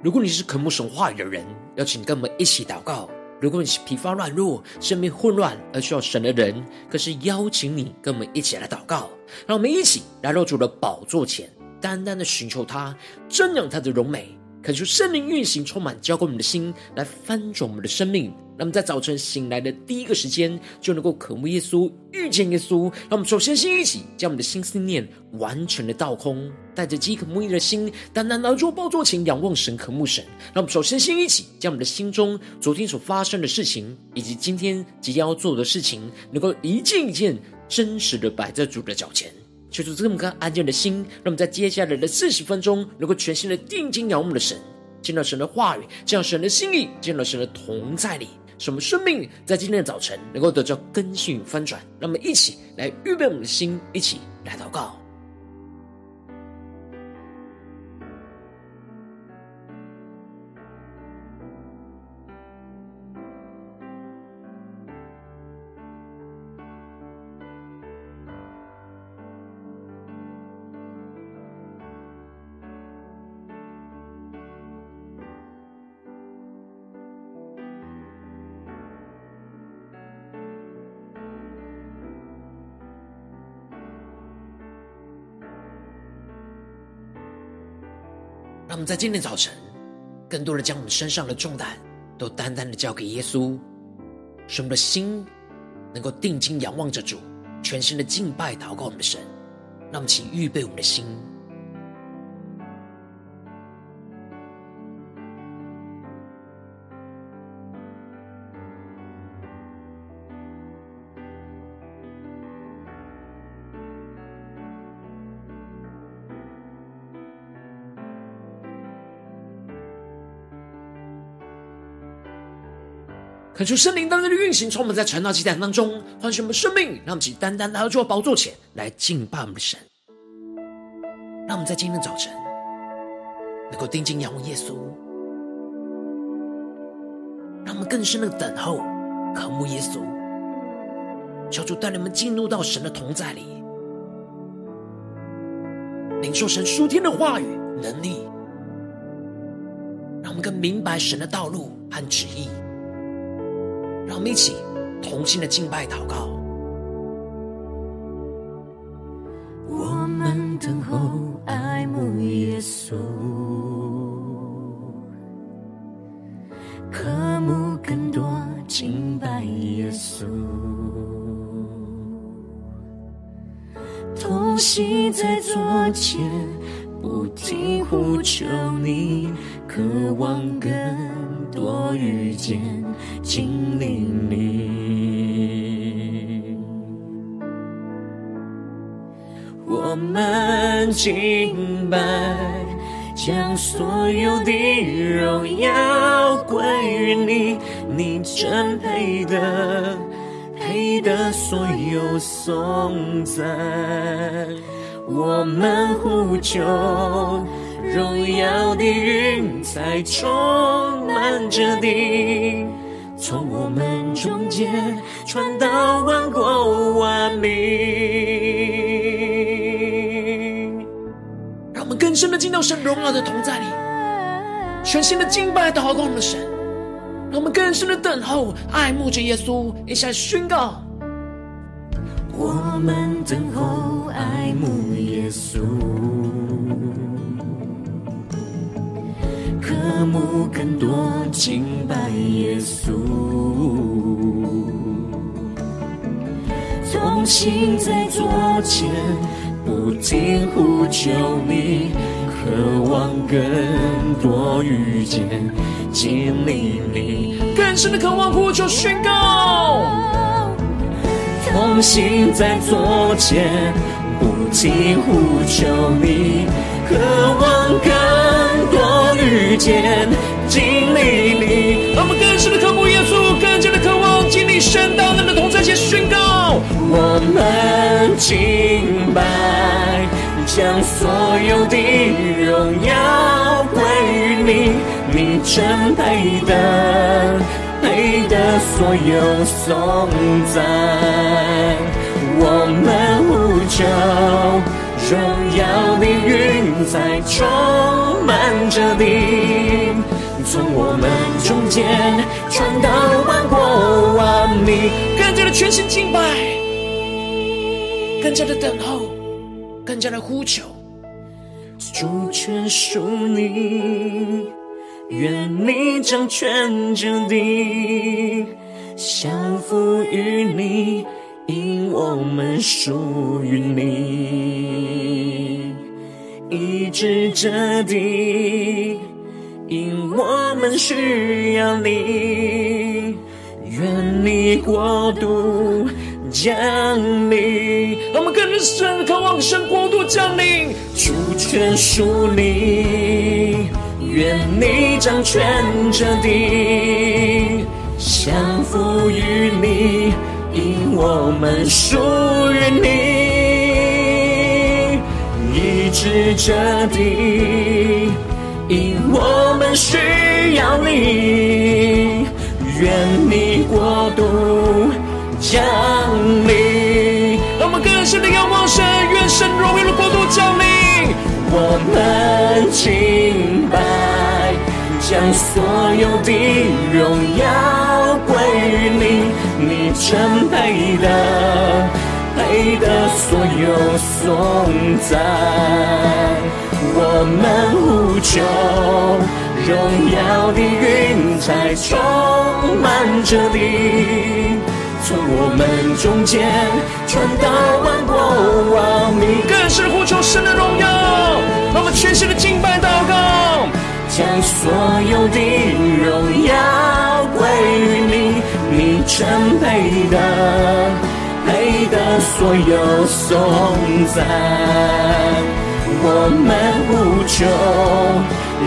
如果你是渴慕神话语的人，邀请跟我们一起祷告；如果你是疲乏软弱、生命混乱而需要神的人，更是邀请你跟我们一起来祷告。让我们一起来到主的宝座前，单单的寻求他，瞻仰他的荣美。恳求圣灵运行，充满浇灌我们的心，来翻转我们的生命。那么在早晨醒来的第一个时间，就能够渴慕耶稣，遇见耶稣。让我们首先先一起将我们的心思念完全的倒空，带着饥渴慕义的心，单单来到宝座前仰望神，渴慕神。让我们首先先一起将我们的心中昨天所发生的事情，以及今天即将要做的事情，能够一件一件真实的摆在主的脚前。求主这么个安静的心，让我们在接下来的四十分钟，能够全新的定睛仰望的神，见到神的话语，见到神的心意，见到神的同在里，使我们生命在今天的早晨能够得到更新与翻转。让我们一起来预备我们的心，一起来祷告。们在今天早晨，更多的将我们身上的重担都单单的交给耶稣，使我们的心能够定睛仰望着主，全心的敬拜祷告我们的神。让我们请预备我们的心。恳求圣灵当中的运行，充满在晨祷祭坛当中，唤醒我们生命，让我们起单单来到主的宝座前来敬拜我们的神。让我们在今天早晨能够定睛仰望耶稣，让我们更深的等候渴慕耶稣，求主带领我们进入到神的同在里，领受神舒天的话语能力，让我们更明白神的道路和旨意。让我们一起同心的敬拜祷告。我们等候爱慕耶稣，渴慕更多敬拜耶稣，同心在左前，敬拜，将所有的荣耀归于你，你真配得，配得所有颂赞。我们呼求，荣耀的云彩充满着地。从我们中间传到万国万民，深的进到神荣耀的同在里，全新的敬拜祷告我们的神，让我们更深的等候爱慕着耶稣，一起来宣告。我们等候爱慕耶稣。渴慕更多敬拜耶稣，同行在左前，不停呼求你，渴望更多遇见经历你，更深的渴望呼求宣告。同行在左前，不停呼求你，渴望更多遇见经历你，我们更深的渴慕耶稣，更加的渴望经历神大能的同在，且宣告。我们敬拜，将所有的荣耀归于你，你真配得，配得所有颂赞。我们呼求，荣耀的云彩充满着地，从我们中间传到万国万民，更加的全心敬拜，更加的等候，更加的呼求。主权属你，愿你掌权之地，降服于你，因我们属于你；医治这地，因我们需要你。愿你国度降临，我们更深渴望神国度降临。主权属你，愿你掌权这地，降服于你，因我们属于你，医治这地，因我们需要你。愿你国度降临，让我们更深的仰望神，愿神荣耀的国度降临。我们敬拜，将所有的荣耀归于你，你真配得，配得所有颂赞。我们呼求。荣耀的云彩充满着地，从我们中间传到万国万民。更是呼求神的荣耀，让我们全心的敬拜祷告，将所有的荣耀归于你，你真配的，配得所有颂赞。我们呼求。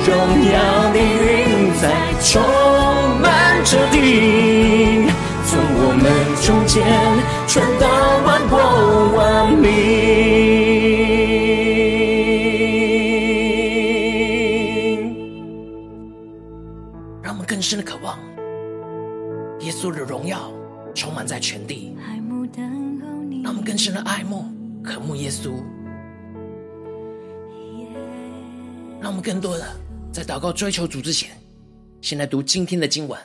荣耀的云彩充满着地，从我们中间传到万国万民。让我们更深的渴望耶稣的荣耀充满在全地，让我们更深的爱慕、渴慕耶稣。让我们更多的在祷告追求主之前，先来读今天的经文。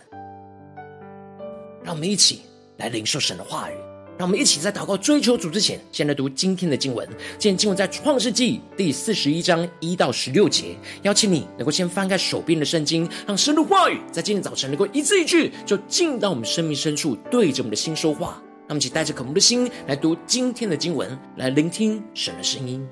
让我们一起来领受神的话语。让我们一起在祷告追求主之前，先来读今天的经文。今天经文在创世纪第四十一章一到十六节。邀请你能够先翻开手边的圣经，让神的话语在今天早晨能够一字一句，就进到我们生命深处，对着我们的心说话。让我们一起带着渴慕的心来读今天的经文，来聆听神的声音。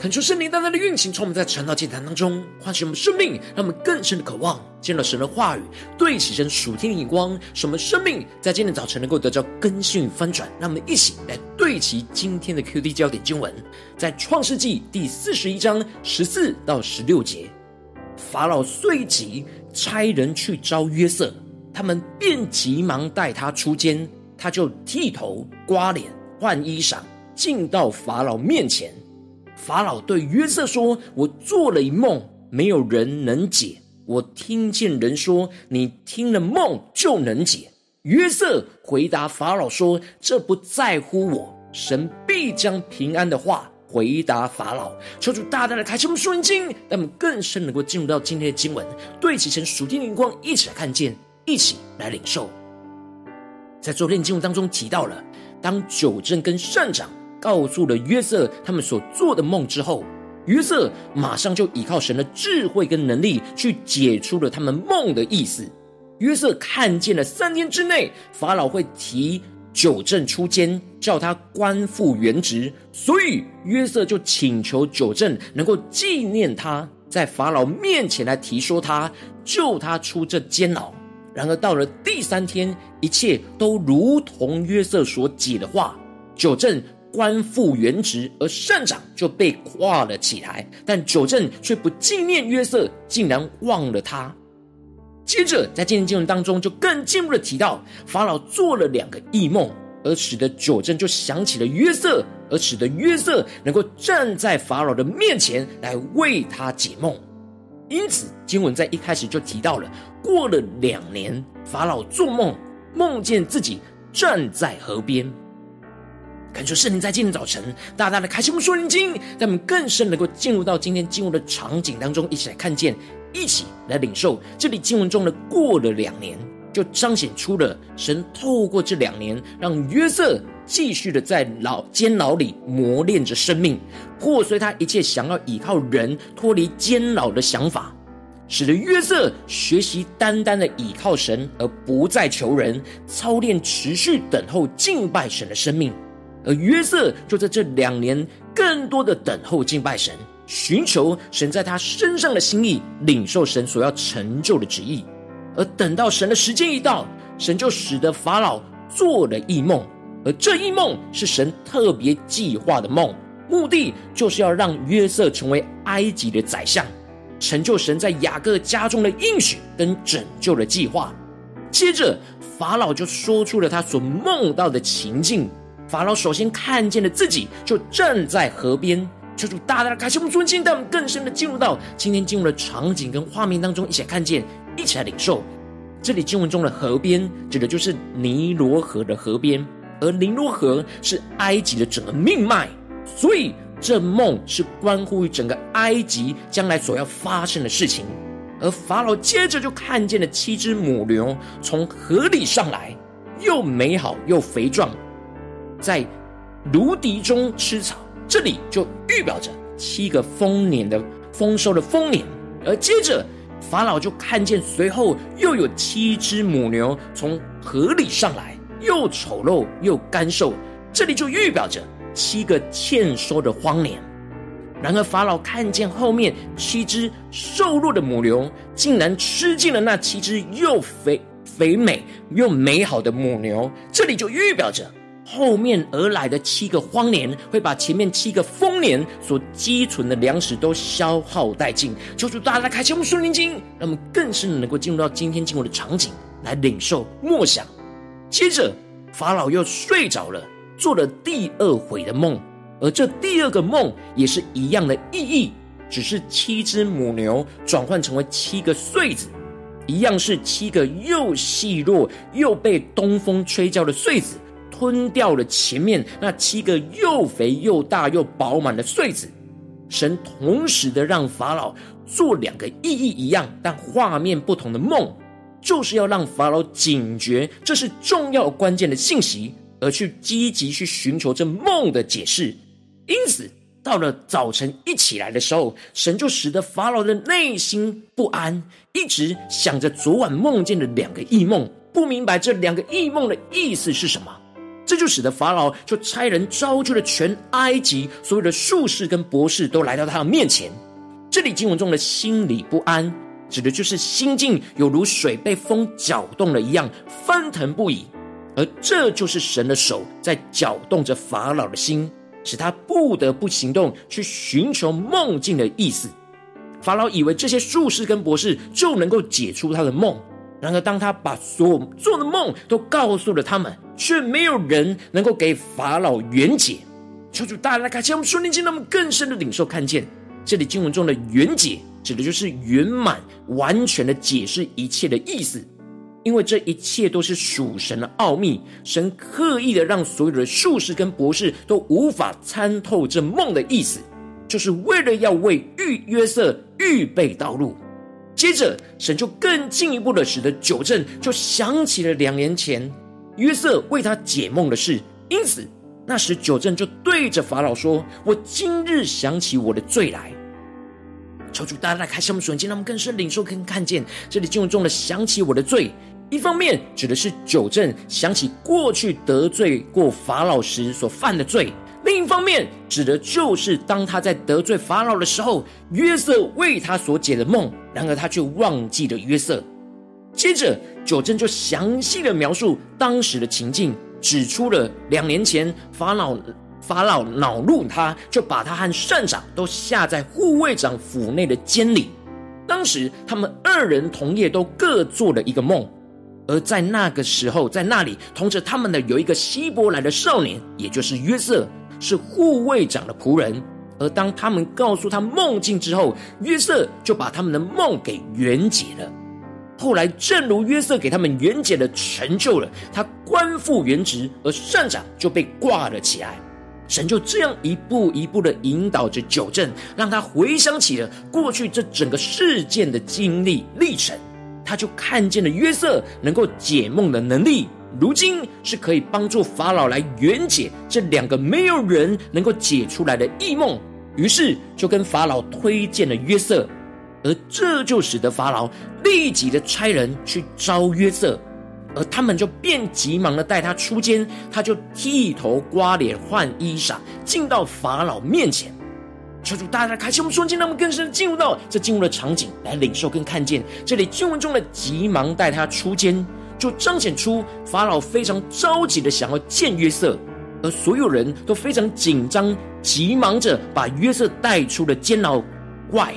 恳求圣灵单单的运行，从我们在传道祭坛当中唤醒我们生命，让我们更深的渴望见到神的话语，对齐神属天的眼光，使我们生命在今天早晨能够得到更新与翻转。让我们一起来对齐今天的 QD 焦点经文，在创世纪第四十一章十四到十六节。法老遂即差人去招约瑟，他们便急忙带他出监，他就剃头、刮脸、换衣裳，进到法老面前。法老对约瑟说：“我做了一梦，没有人能解。我听见人说，你听了梦就能解。”约瑟回答法老说：“这不在乎我，神必将平安的话回答法老。”求主大大的开启我们属灵经，让我们更深能够进入到今天的经文，对齐成属天灵光，一起来看见，一起来领受。在昨天的经文当中提到了，当九正跟善长。告诉了约瑟他们所做的梦之后，约瑟马上就依靠神的智慧跟能力去解出了他们梦的意思。约瑟看见了三天之内法老会提酒政出监，叫他官复原职，所以约瑟就请求酒政能够纪念他，在法老面前来提说他救他出这监牢。然而到了第三天，一切都如同约瑟所解的话，酒政。官复原职，而善长就被挂了起来，但酒政却不纪念约瑟，竟然忘了他。接着，在今天经文当中，就更进一步的提到，法老做了两个异梦，而使得酒政就想起了约瑟，而使得约瑟能够站在法老的面前来为他解梦。因此，经文在一开始就提到了，过了两年，法老做梦，梦见自己站在河边。感谢圣灵在今天早晨大大的开启我们属灵经，让我们更深能够进入到今天经文的场景当中，一起来看见，一起来领受。这里经文中的过了两年，就彰显出了神透过这两年，让约瑟继续的在牢监牢里磨练着生命，破碎他一切想要依靠人脱离监牢的想法，使得约瑟学习单单的依靠神，而不再求人，操练持续等候敬拜神的生命。而约瑟就在这两年，更多的等候敬拜神，寻求神在他身上的心意，领受神所要成就的旨意。而等到神的时间一到，神就使得法老做了异梦，而这一梦是神特别计划的梦，目的就是要让约瑟成为埃及的宰相，成就神在雅各家中的应许跟拯救的计划。接着，法老就说出了他所梦到的情境。法老首先看见了自己，就站在河边，求主大大的开启我们尊敬，带我们更深的进入到今天进入的场景跟画面当中，一起来看见，一起来领受。这里经文中的河边，指的就是尼罗河的河边，而尼罗河是埃及的整个命脉，所以这梦是关乎于整个埃及将来所要发生的事情。而法老接着就看见了七只母牛从河里上来，又美好又肥壮。在芦荻中吃草，这里就预表着七个丰年的丰收的丰年。而接着法老就看见，随后又有七只母牛从河里上来，又丑陋又干瘦，这里就预表着七个欠收的荒年。然而法老看见后面七只瘦弱的母牛，竟然吃尽了那七只又肥肥美又美好的母牛，这里就预表着。后面而来的七个荒年，会把前面七个丰年所积存的粮食都消耗殆尽。求主大家开启我们顺灵经，让我们更深的能够进入到今天经文的场景来领受默想。接着，法老又睡着了，做了第二回的梦，而这第二个梦也是一样的意义，只是七只母牛转换成为七个穗子，一样是七个又细弱又被东风吹焦的穗子。吞掉了前面那七个又肥又大又饱满的穗子，神同时的让法老做两个意义一样但画面不同的梦，就是要让法老警觉这是重要关键的信息，而去积极去寻求这梦的解释。因此，到了早晨一起来的时候，神就使得法老的内心不安，一直想着昨晚梦见的两个异梦，不明白这两个异梦的意思是什么。这就使得法老就差人招聚了全埃及所有的术士跟博士，都来到他的面前。这里经文中的心里不安，指的就是心境犹如水被风搅动了一样，翻腾不已。而这就是神的手在搅动着法老的心，使他不得不行动去寻求梦境的意思。法老以为这些术士跟博士就能够解出他的梦，然而当他把所做的梦都告诉了他们，却没有人能够给法老圆解。求主大大开启我们属灵经，那么更深的领受看见这里经文中的圆解，指的就是圆满完全的解释一切的意思。因为这一切都是属神的奥秘，神刻意的让所有的术士跟博士都无法参透这梦的意思，就是为了要为预约瑟预备道路。接着，神就更进一步的使得九正就想起了两年前约瑟为他解梦的事，因此那时九正就对着法老说：“我今日想起我的罪来。”求主大大开启我们属灵，让我们更深领受更看见这里经文中的想起我的罪。一方面指的是九正想起过去得罪过法老时所犯的罪；另一方面指的就是当他在得罪法老的时候，约瑟为他所解的梦，然而他却忘记了约瑟。接着酒政就详细的描述当时的情境，指出了两年前法老法老恼怒他，就把他和膳长都下在护卫长府内的监里。当时他们二人同夜都各做了一个梦。而在那个时候，在那里同着他们的有一个希伯来的少年，也就是约瑟，是护卫长的仆人。而当他们告诉他梦境之后，约瑟就把他们的梦给圆解了。后来，正如约瑟给他们圆解了，成就了，他官复原职，而膳长就被挂了起来。神就这样一步一步的引导着酒政，让他回想起了过去这整个事件的经历历程。他就看见了约瑟能够解梦的能力，如今是可以帮助法老来圆解这两个没有人能够解出来的异梦，于是就跟法老推荐了约瑟，而这就使得法老立即的差人去招约瑟，而他们就便急忙的带他出监，他就剃头刮脸换衣裳，进到法老面前。求主大大开启我们瞬间，让我们更深进入到这进入的场景来领受跟看见。这里经文中的急忙带他出监，就彰显出法老非常着急的想要见约瑟，而所有人都非常紧张，急忙着把约瑟带出了监牢外。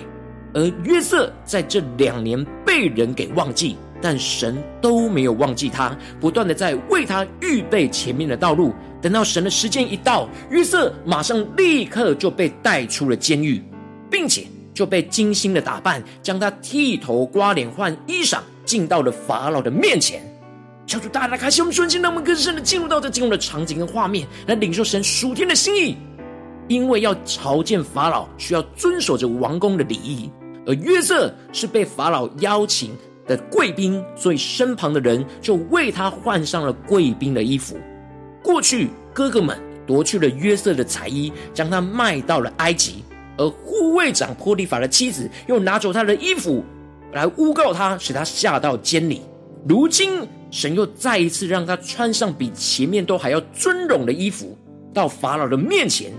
而约瑟在这两年被人给忘记，但神都没有忘记他，不断的在为他预备前面的道路。等到神的时间一到，约瑟马上立刻就被带出了监狱，并且就被精心的打扮，将他剃头、刮脸、换衣裳，进到了法老的面前。求主大大开启我们瞬间，让我们更深的进入到这进入的场景跟画面，来领受神属天的心意。因为要朝见法老，需要遵守着王宫的礼仪，而约瑟是被法老邀请的贵宾，所以身旁的人就为他换上了贵宾的衣服。过去，哥哥们夺去了约瑟的彩衣，将他卖到了埃及；而护卫长波利法的妻子又拿走他的衣服，来诬告他，使他下到监里。如今，神又再一次让他穿上比前面都还要尊荣的衣服，到法老的面前。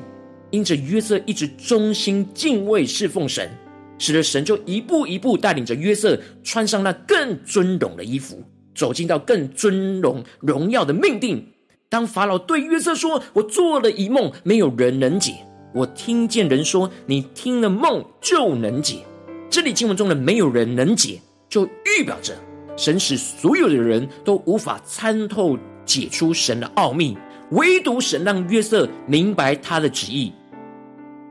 因着约瑟一直忠心敬畏侍奉神，使得神就一步一步带领着约瑟穿上那更尊荣的衣服，走进到更尊荣荣耀的命定。当法老对约瑟说：“我做了一梦，没有人能解。我听见人说，你听了梦就能解。”这里经文中的“没有人能解”，就预表着神使所有的人都无法参透解出神的奥秘，唯独神让约瑟明白他的旨意。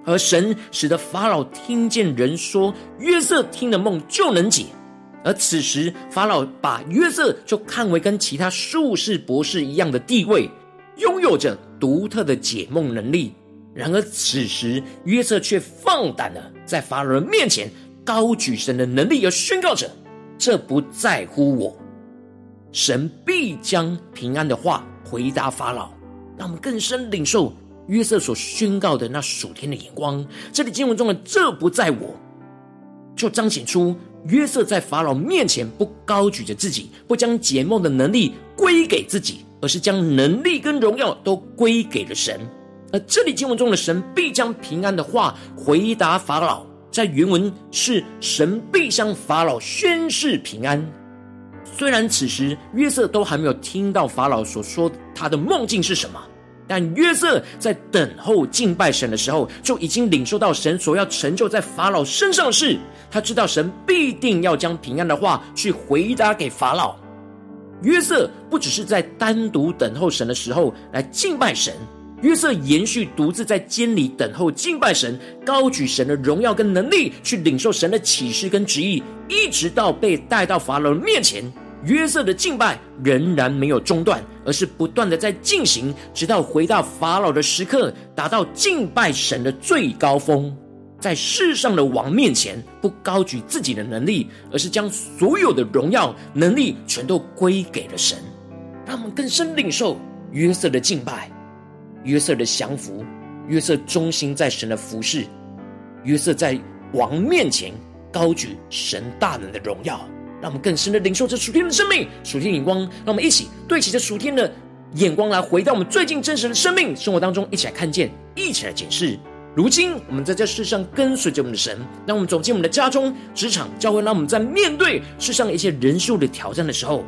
而神使得法老听见人说，约瑟听了梦就能解。而此时，法老把约瑟就看为跟其他术士、博士一样的地位，拥有着独特的解梦能力。然而，此时约瑟却放胆的在法老人面前高举神的能力，而宣告着：“这不在乎我，神必将平安的话回答法老。”让我们更深领受约瑟所宣告的那属天的眼光。这里经文中的“这不在我”，就彰显出。约瑟在法老面前不高举着自己，不将解梦的能力归给自己，而是将能力跟荣耀都归给了神。而这里经文中的神必将平安的话回答法老，在原文是神必向法老宣示平安。虽然此时约瑟都还没有听到法老所说他的梦境是什么，但约瑟在等候敬拜神的时候，就已经领受到神所要成就在法老身上的事。他知道神必定要将平安的话去回答给法老。约瑟不只是在单独等候神的时候来敬拜神。约瑟延续独自在监里等候敬拜神，高举神的荣耀跟能力，去领受神的启示跟旨意，一直到被带到法老面前。约瑟的敬拜仍然没有中断，而是不断的在进行，直到回到法老的时刻，达到敬拜神的最高峰。在世上的王面前，不高举自己的能力，而是将所有的荣耀能力全都归给了神。让我们更深领受约瑟的敬拜。约瑟的降服，约瑟忠心在神的服侍，约瑟在王面前高举神大能的荣耀，让我们更深的领受这属天的生命、属天的眼光。让我们一起对齐这属天的眼光，来回到我们最近真实的生命生活当中，一起来看见，一起来检视。如今我们在这世上跟随着我们的神，让我们走进我们的家中、职场、教会，让我们在面对世上一些人数的挑战的时候。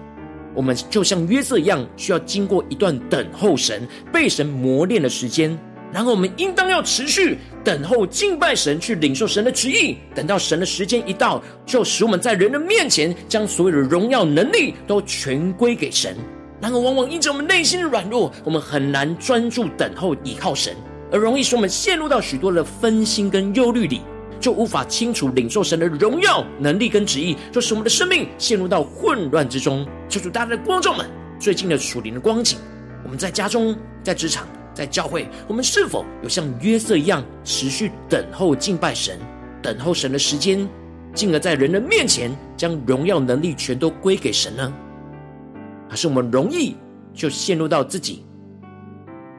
我们就像约瑟一样，需要经过一段等候神、被神磨练的时间。然后我们应当要持续等候、敬拜神，去领受神的旨意。等到神的时间一到，就使我们在人的面前，将所有的荣耀、能力都全归给神。然而，往往因着我们内心的软弱，我们很难专注等候、倚靠神，而容易使我们陷入到许多的分心跟忧虑里。就无法清楚领受神的荣耀、能力跟旨意，就使我们的生命陷入到混乱之中。求主，大家的观众们，最近的属灵的光景，我们在家中、在职场、在教会，我们是否有像约瑟一样，持续等候敬拜神、等候神的时间，进而在人的面前将荣耀能力全都归给神呢？还是我们容易就陷入到自己，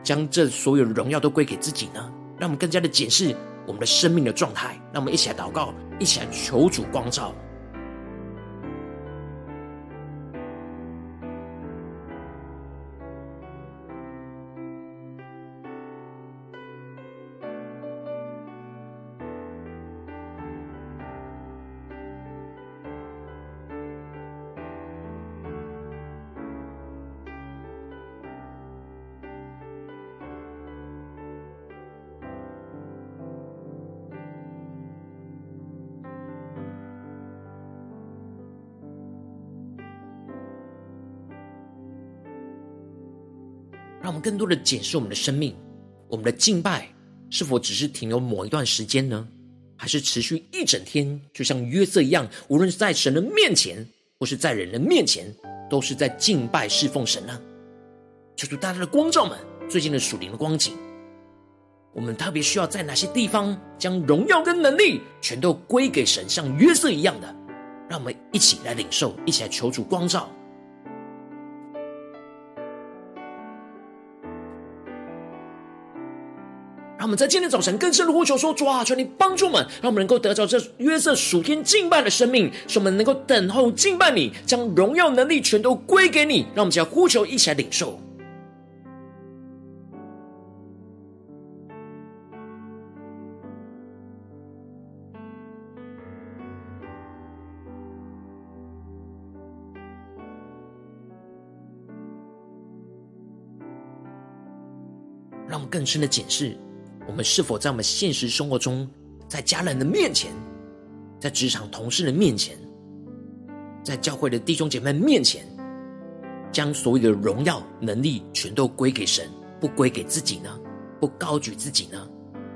将这所有的荣耀都归给自己呢？让我们更加的检视。我们的生命的状态，让我们一起来祷告，一起来求主光照。让我们更多的检视我们的生命，我们的敬拜是否只是停留某一段时间呢？还是持续一整天？就像约瑟一样，无论是在神的面前，或是在人的面前，都是在敬拜侍奉神呢？求主大家的光照们，最近的属灵的光景，我们特别需要在哪些地方将荣耀跟能力全都归给神，像约瑟一样的？让我们一起来领受，一起来求主光照。我们在今天早晨更深的呼求说：“主啊，求你帮助我们，让我们能够得着这约瑟属天敬拜的生命，使我们能够等候敬拜你，将荣耀能力全都归给你。让我们将呼求，一起来领受。让我们更深的检视。”我们是否在我们现实生活中，在家人的面前，在职场同事的面前，在教会的弟兄姐妹面前，将所有的荣耀能力全都归给神，不归给自己呢？不高举自己呢？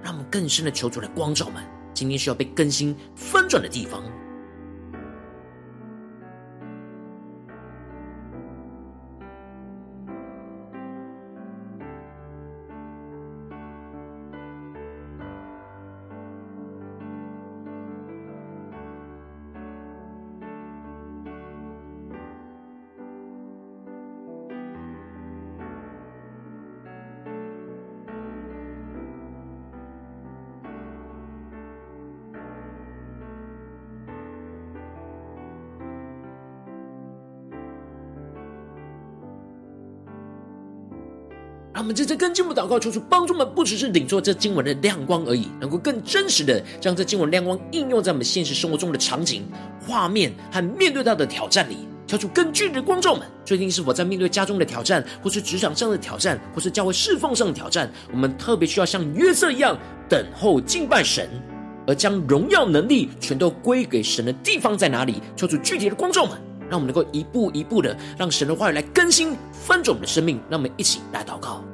让我们更深的求主来光照们，今天需要被更新翻转的地方。们在这更进一步祷告，求主帮助我们，不只是领受这经文的亮光而已，能够更真实的将这经文亮光应用在我们现实生活中的场景、画面和面对到的挑战里。求主更具体的光照们，最近是否在面对家中的挑战，或是职场上的挑战，或是教会侍奉上的挑战？我们特别需要像约瑟一样等候敬拜神，而将荣耀能力全都归给神的地方在哪里？求主具体的光照们，让我们能够一步一步的让神的话语来更新翻转我们的生命。让我们一起来祷告。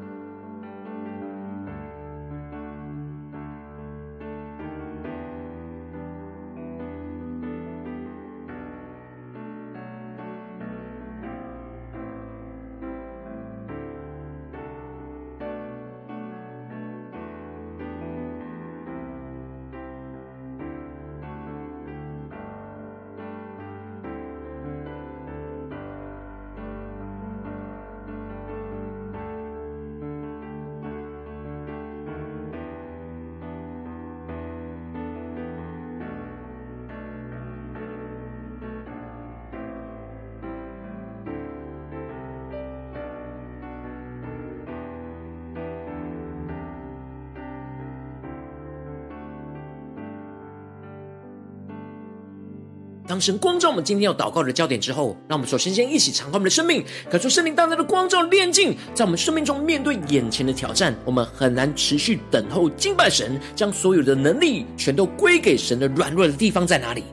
神光照我们今天要祷告的焦点之后，让我们首先先一起敞开我们的生命，感受圣灵大大的光照炼净，在我们生命中面对眼前的挑战，我们很难持续等候敬拜神，将所有的能力全都归给神的软弱的地方在哪里？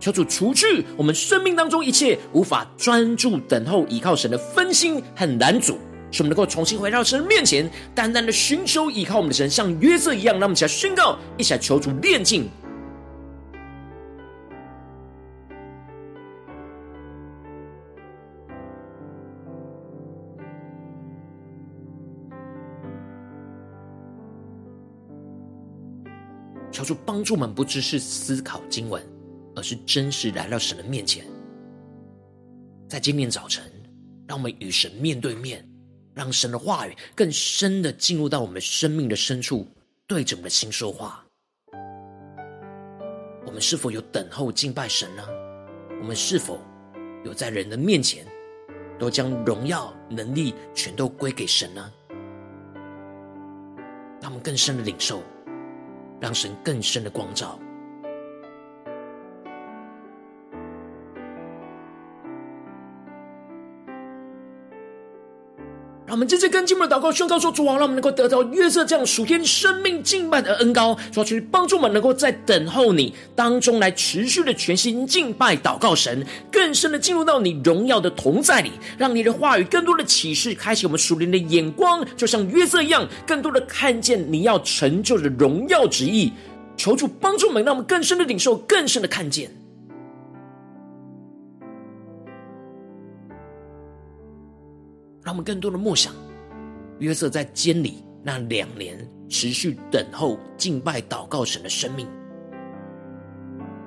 求主除去我们生命当中一切无法专注等候依靠神的分心和拦阻，使我们能够重新回到神面前，单单的寻求依靠我们的神，像约瑟一样，让我们起来宣告，一起来求主炼净。求主帮助我们，不只是思考经文，而是真实来到神的面前。在今天早晨，让我们与神面对面，让神的话语更深的进入到我们生命的深处，对着我们的心说话。我们是否有等候敬拜神呢？我们是否有在人的面前，都将荣耀能力全都归给神呢？让我们更深的领受。让神更深的光照。们接跟进我们的祷告，宣告说：主啊，让我们能够得到约瑟这样属天生命敬拜的恩膏，主要去帮助我们能够在等候你当中来持续的全心敬拜祷告神，更深的进入到你荣耀的同在里，让你的话语更多的启示，开启我们属灵的眼光，就像约瑟一样，更多的看见你要成就的荣耀旨意。求主帮助我们，让我们更深的领受，更深的看见。让我们更多的默想，约瑟在监里那两年持续等候、敬拜、祷告神的生命，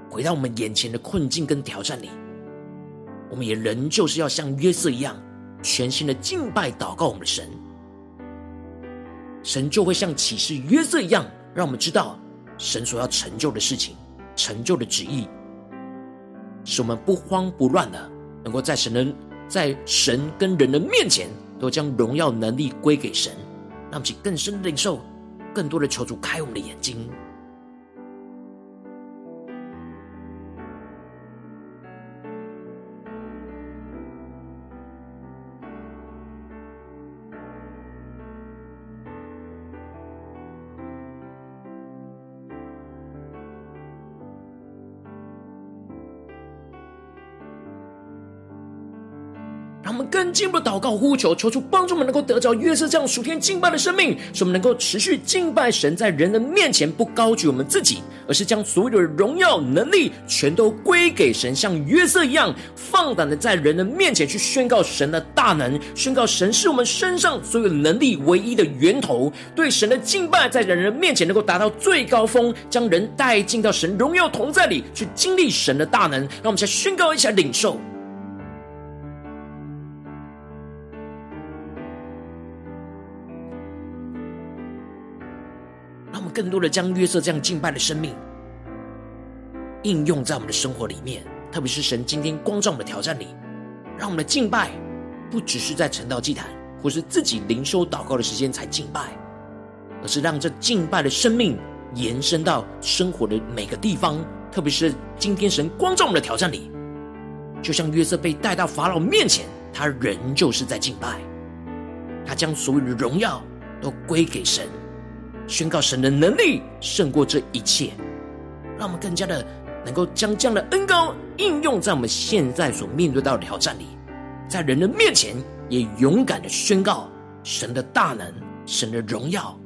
回到我们眼前的困境跟挑战里，我们也仍旧是要像约瑟一样，全心的敬拜、祷告我们的神，神就会像启示约瑟一样，让我们知道神所要成就的事情、成就的旨意，使我们不慌不乱的，能够在神的。在神跟人的面前，都将荣耀能力归给神，让我们更深的领受，更多的求主开我们的眼睛。进一步祷告呼求，求主帮助我们能够得着约瑟这样属天敬拜的生命，使我们能够持续敬拜神，在人的面前不高举我们自己，而是将所有的荣耀能力全都归给神，像约瑟一样放胆的在人的面前去宣告神的大能，宣告神是我们身上所有能力唯一的源头。对神的敬拜，在人人面前能够达到最高峰，将人带进到神荣耀同在里，去经历神的大能。让我们先宣告一下领受。更多的将约瑟这样敬拜的生命应用在我们的生活里面，特别是神今天光照我们的挑战里，让我们的敬拜不只是在晨祷祭坛，或是自己灵修祷告的时间才敬拜，而是让这敬拜的生命延伸到生活的每个地方，特别是今天神光照我们的挑战里，就像约瑟被带到法老面前，他仍旧是在敬拜，他将所有的荣耀都归给神，宣告神的能力胜过这一切，让我们更加的能够将这样的恩高应用在我们现在所面对到的挑战里，在人的面前也勇敢的宣告神的大能、神的荣耀。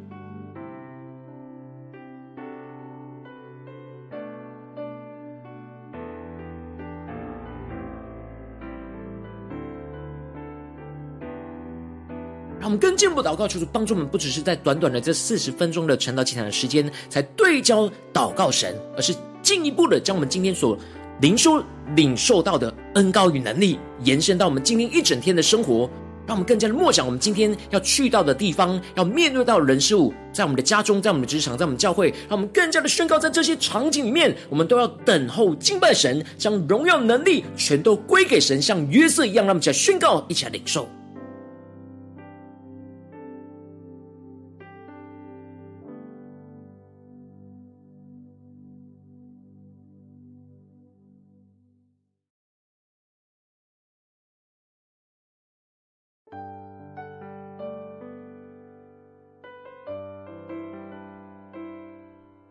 我们更进一步祷告，求主帮助我们，不只是在短短的这四十分钟的晨祷祭坛的时间，才对焦祷告神，而是进一步的将我们今天所灵修领受到的恩膏与能力，延伸到我们今天一整天的生活。让我们更加的默想，我们今天要去到的地方，要面对到的人事物，在我们的家中，在我们的职场，在我们教会，让我们更加的宣告，在这些场景里面，我们都要等候敬拜神，将荣耀能力全都归给神，像约瑟一样，让我们起来宣告，一起来领受。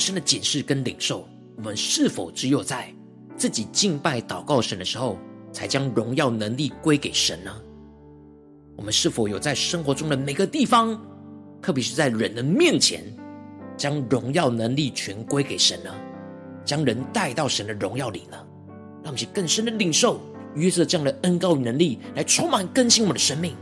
深的检视跟领受，我们是否只有在自己敬拜祷告神的时候，才将荣耀能力归给神呢？我们是否有在生活中的每个地方，特别是在人的面前，将荣耀能力全归给神呢？将人带到神的荣耀里呢？让我们去更深的领受约瑟这样的恩膏能力，来充满更新我们的生命。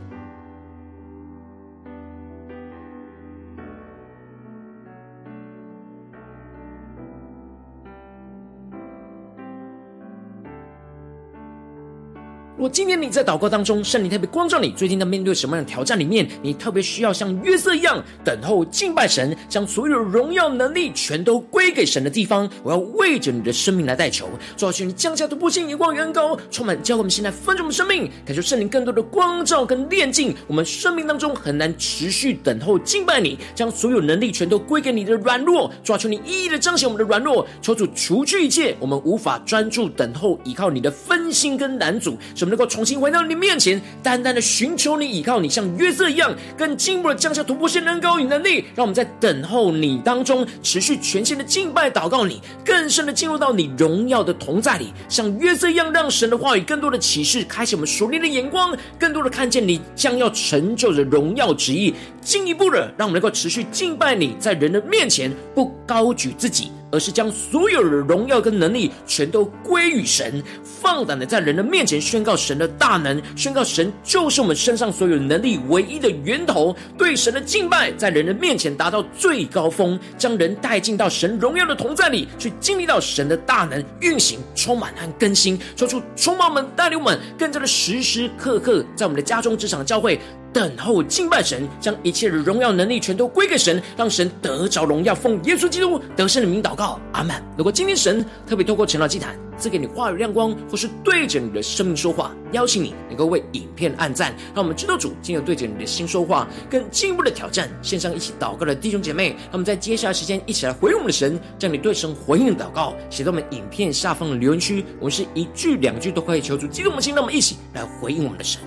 如果今天你在祷告当中，圣灵特别光照你，最近在面对什么样的挑战里面，你特别需要像约瑟一样等候敬拜神，将所有荣耀能力全都归给神的地方，我要为着你的生命来代求，主要求你降下突破性眼光、远高，充满教会我们现在分盛我们生命，感受圣灵更多的光照跟炼净，我们生命当中很难持续等候敬拜你，将所有能力全都归给你的软弱，主要求你一一的彰显我们的软弱，求主除去一切我们无法专注等候依靠你的分心跟难阻，能够重新回到你面前，单单的寻求你，依靠你，像约瑟一样，更进一步的降下突破性能高与能力，让我们在等候你当中，持续全心的敬拜祷告你，更深的进入到你荣耀的同在里，像约瑟一样，让神的话语更多的启示，开启我们属灵的眼光，更多的看见你将要成就的荣耀旨意，进一步的让我们能够持续敬拜你，在人的面前不高举自己。而是将所有的荣耀跟能力全都归于神，放胆的在人的面前宣告神的大能，宣告神就是我们身上所有能力唯一的源头。对神的敬拜，在人的面前达到最高峰，将人带进到神荣耀的同在里，去经历到神的大能运行、充满和更新，说出充满我们、带领我们，更加的时时刻刻在我们的家中、职场、教会。等候敬拜神，将一切的荣耀能力全都归给神，让神得着荣耀。奉耶稣基督得胜的名祷告，阿门。如果今天神特别透过晨祷祭坛赐给你话语亮光，或是对着你的生命说话，邀请你能够为影片按赞，让我们知道主今天对着你的心说话，更进一步的挑战。线上一起祷告的弟兄姐妹，那么在接下来时间一起来回应我们的神，将你对神回应的祷告写在我们影片下方的留言区，我们是一句两句都可以求助激动我们的心，让我们一起来回应我们的神。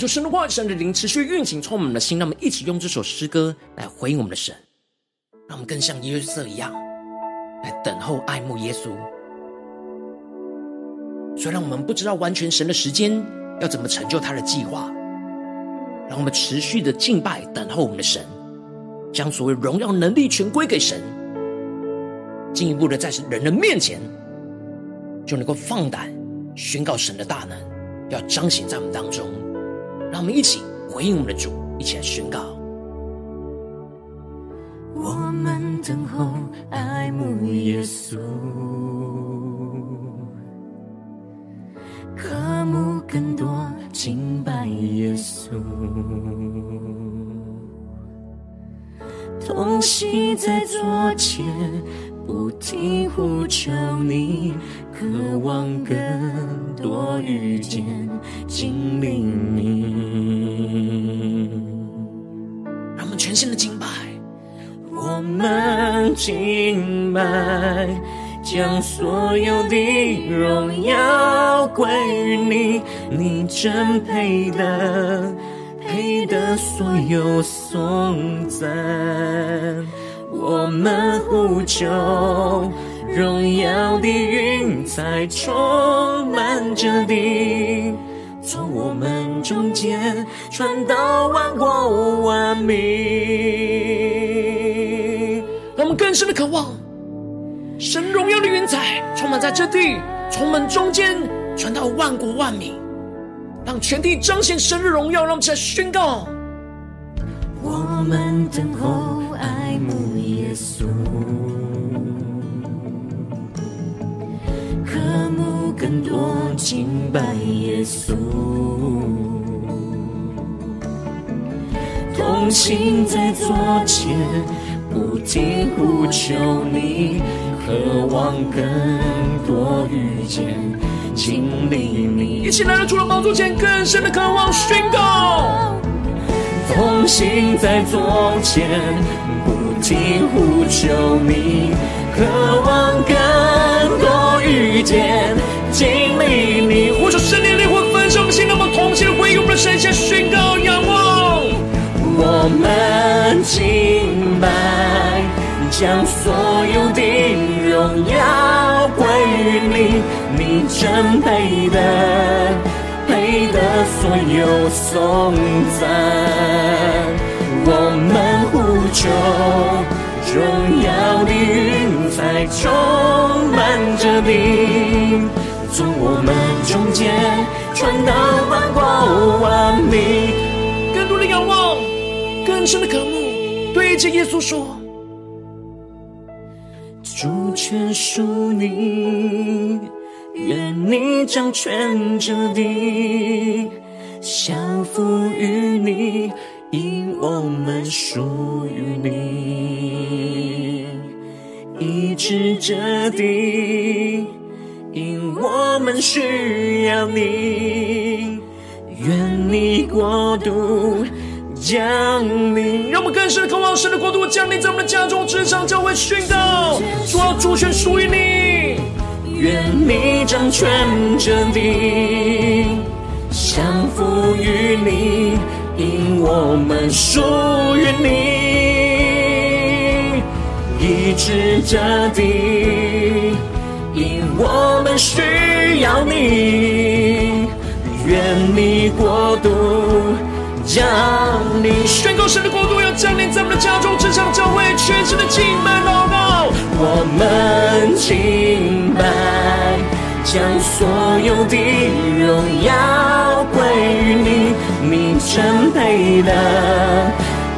求神的话语、神的灵持续运行，充满我们的心。让我们一起用这首诗歌来回应我们的神，让我们更像约瑟一样，来等候、爱慕耶稣。虽然我们不知道完全神的时间要怎么成就他的计划，让我们持续的敬拜、等候我们的神，将所谓荣耀、能力全归给神，进一步的在人的面前就能够放胆宣告神的大能，要彰显在我们当中。让我们一起回应我们的主，一起来宣告。我们等候爱慕耶稣，渴慕更多敬拜耶稣，同行在左前，不停呼求你，渴望更多遇见经历你。让我们全新的敬拜，我们敬拜，将所有的荣耀归于你，你真配得，配得所有颂赞。我们呼求，荣耀的云彩充满着地，从我们中间传到万国万民。让我们更深的渴望，神荣耀的云彩充满在这地，从我们中间传到万国万民，让全地彰显神的荣耀。让我们再宣告，我们等候爱慕。敬拜耶稣，同行在左前，不停呼求你，渴望更多遇见经历你。一起来到主的宝座前，更深的渴望宣告，同行在左前。听呼求你，渴望更多遇见经历你。呼求圣灵灵魂焚烧我们心，那么同心回应我们的神，向宣告仰望。我们敬拜，将所有的荣耀归于你，你真配得，配得所有颂赞。我们呼求，荣耀的云爱充满着你，从我们中间传到万国万民。更多的仰望，更深的渴慕，对着耶稣说：主权属你，愿你掌权着地，降服于你。因我们属于你，一直这地，因我们需要你，愿你国度降临。让我们更深的渴望神的国度降临在我们的家中、职场、教会，宣告：主啊，主权属于你，愿你掌权这地，降服于你。因我们属于你，是这地；因我们需要你，愿你国度降临。宣告神的国度要降临在我们的家中、职场、教会，全新的敬拜祷告。我们敬拜，将所有的荣耀归于你。你真配得，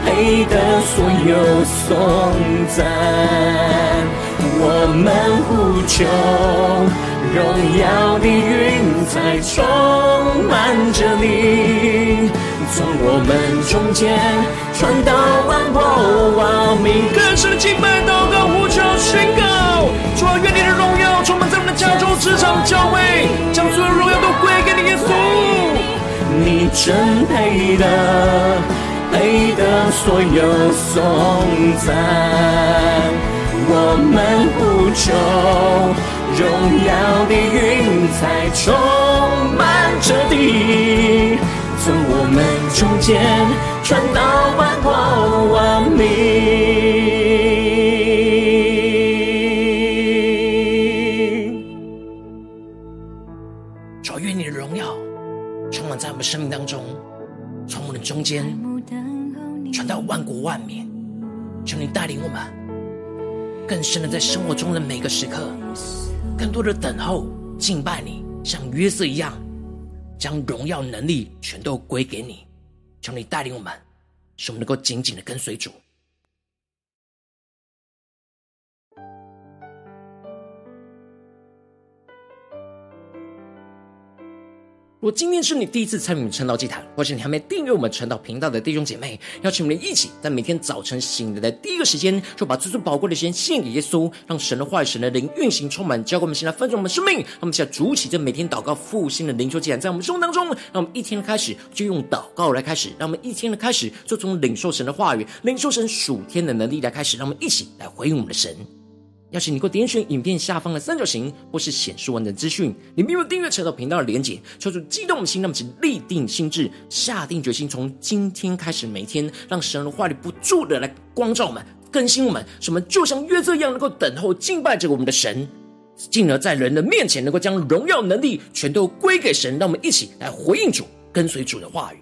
配得所有颂赞。我们呼求，荣耀的云彩充满着你，从我们中间传到万国万民。更深的敬拜、祷告、呼求、宣告，主啊，愿你的荣耀充满在我们的家中、职场、教会，将所有荣耀都归给你，耶稣。你真配得，配得所有颂赞。我们呼求，荣耀的云彩充满着地，从我们中间，传到万国万民。主，愿你的荣耀充满在我们生命当中，从我们中间传到万国万民。求你带领我们更深的在生活中的每个时刻，更多的等候敬拜你，像约瑟一样，将荣耀能力全都归给你。求你带领我们，使我们能够紧紧的跟随主。如果今天是你第一次参与我们晨祷祭坛，或是你还没订阅我们晨祷频道的弟兄姐妹，邀请我们一起在每天早晨醒来的第一个时间，就把最最宝贵的时间献给耶稣，让神的话语、神的灵运行充满，教给我们现在分盛我们生命。让我们现在主起这每天祷告复兴的灵修祭坛，在我们生活当中，让我们一天的开始就用祷告来开始，让我们一天的开始就从领受神的话语、领受神属天的能力来开始，让我们一起来回应我们的神。邀请你给我点选影片下方的三角形，或是显示完整资讯，你没有订阅晨祷频道的连结，抽出激动的心，那么请立定心志，下定决心，从今天开始，每天让神的话语不住的来光照我们、更新我们，使我们就像约瑟一样，能够等候敬拜着我们的神，进而在人的面前能够将荣耀能力全都归给神。让我们一起来回应主，跟随主的话语。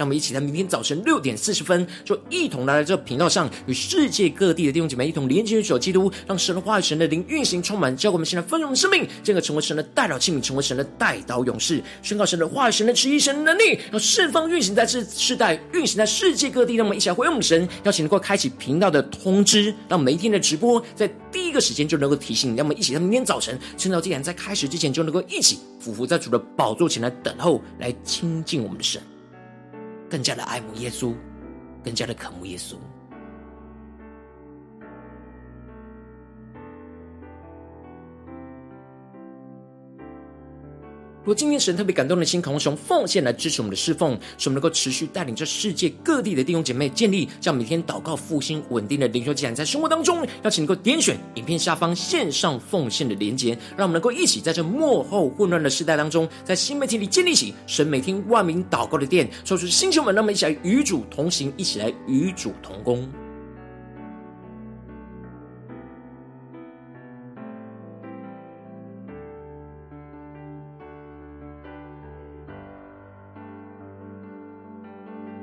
让我们一起在明天早晨六点四十分，就一同来到这个频道上，与世界各地的弟兄姐妹一同连接于主基督，让神的话语、神的灵运行充满，教给我们现在丰盛的生。命，进而成为神的代祷器皿，成为神的代祷勇士，宣告神的话语、神的旨意、神的能力，要释放运行在这世代，运行在世界各地。让我们一起来回应我们神，邀请能够开启频道的通知，让每一天的直播在第一个时间就能够提醒你。让我们一起。在明天早晨，晨祷祭坛在开始之前，就能够一起俯伏在主的宝座前来等候，来亲近我们的神，更加的爱慕耶稣，更加的渴慕耶稣。如果今天神特别感动的心，渴望从奉献来支持我们的侍奉，使我们能够持续带领着世界各地的弟兄姐妹建立这样每天祷告复兴稳定的灵修祭坛，在生活当中，邀请能够点选影片下方线上奉献的连结，让我们能够一起在这幕后混乱的时代当中，在新媒体里建立起神每天万名祷告的殿，说出星球们，让我们一起来与主同行，一起来与主同工。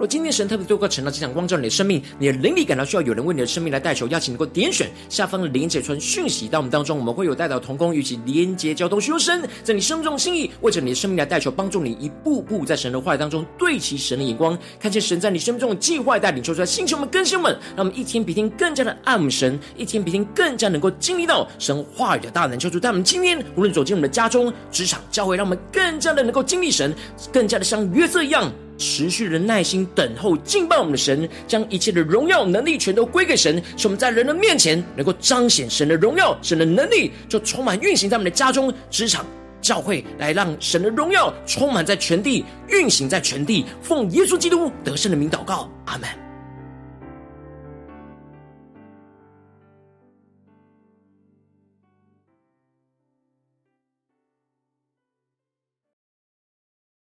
今天神特别透过晨祷祭坛光照你的生命，你的灵里感到需要有人为你的生命来代求，邀请能够点选下方的连结传讯息到我们当中，我们会有代祷同工与其连结交通，修身在你生命中心意，为着你的生命来代求，帮助你一步步在神的话语当中对齐神的眼光，看见神在你生命中的计划带领，求出来星球们更新们，让我们一天比一天更加的爱慕神，一天比一天更加能够经历到神话语的大能，求主在我们今天无论走进我们的家中、职场、教会，让我们更加的能够经历神，更加的像约瑟一样。持续的耐心等候敬拜我们的神，将一切的荣耀能力全都归给神，使我们在人的面前能够彰显神的荣耀，神的能力就充满运行在我们的家中、职场、教会，来让神的荣耀充满在全地，运行在全地。奉耶稣基督得胜的名祷告，阿门。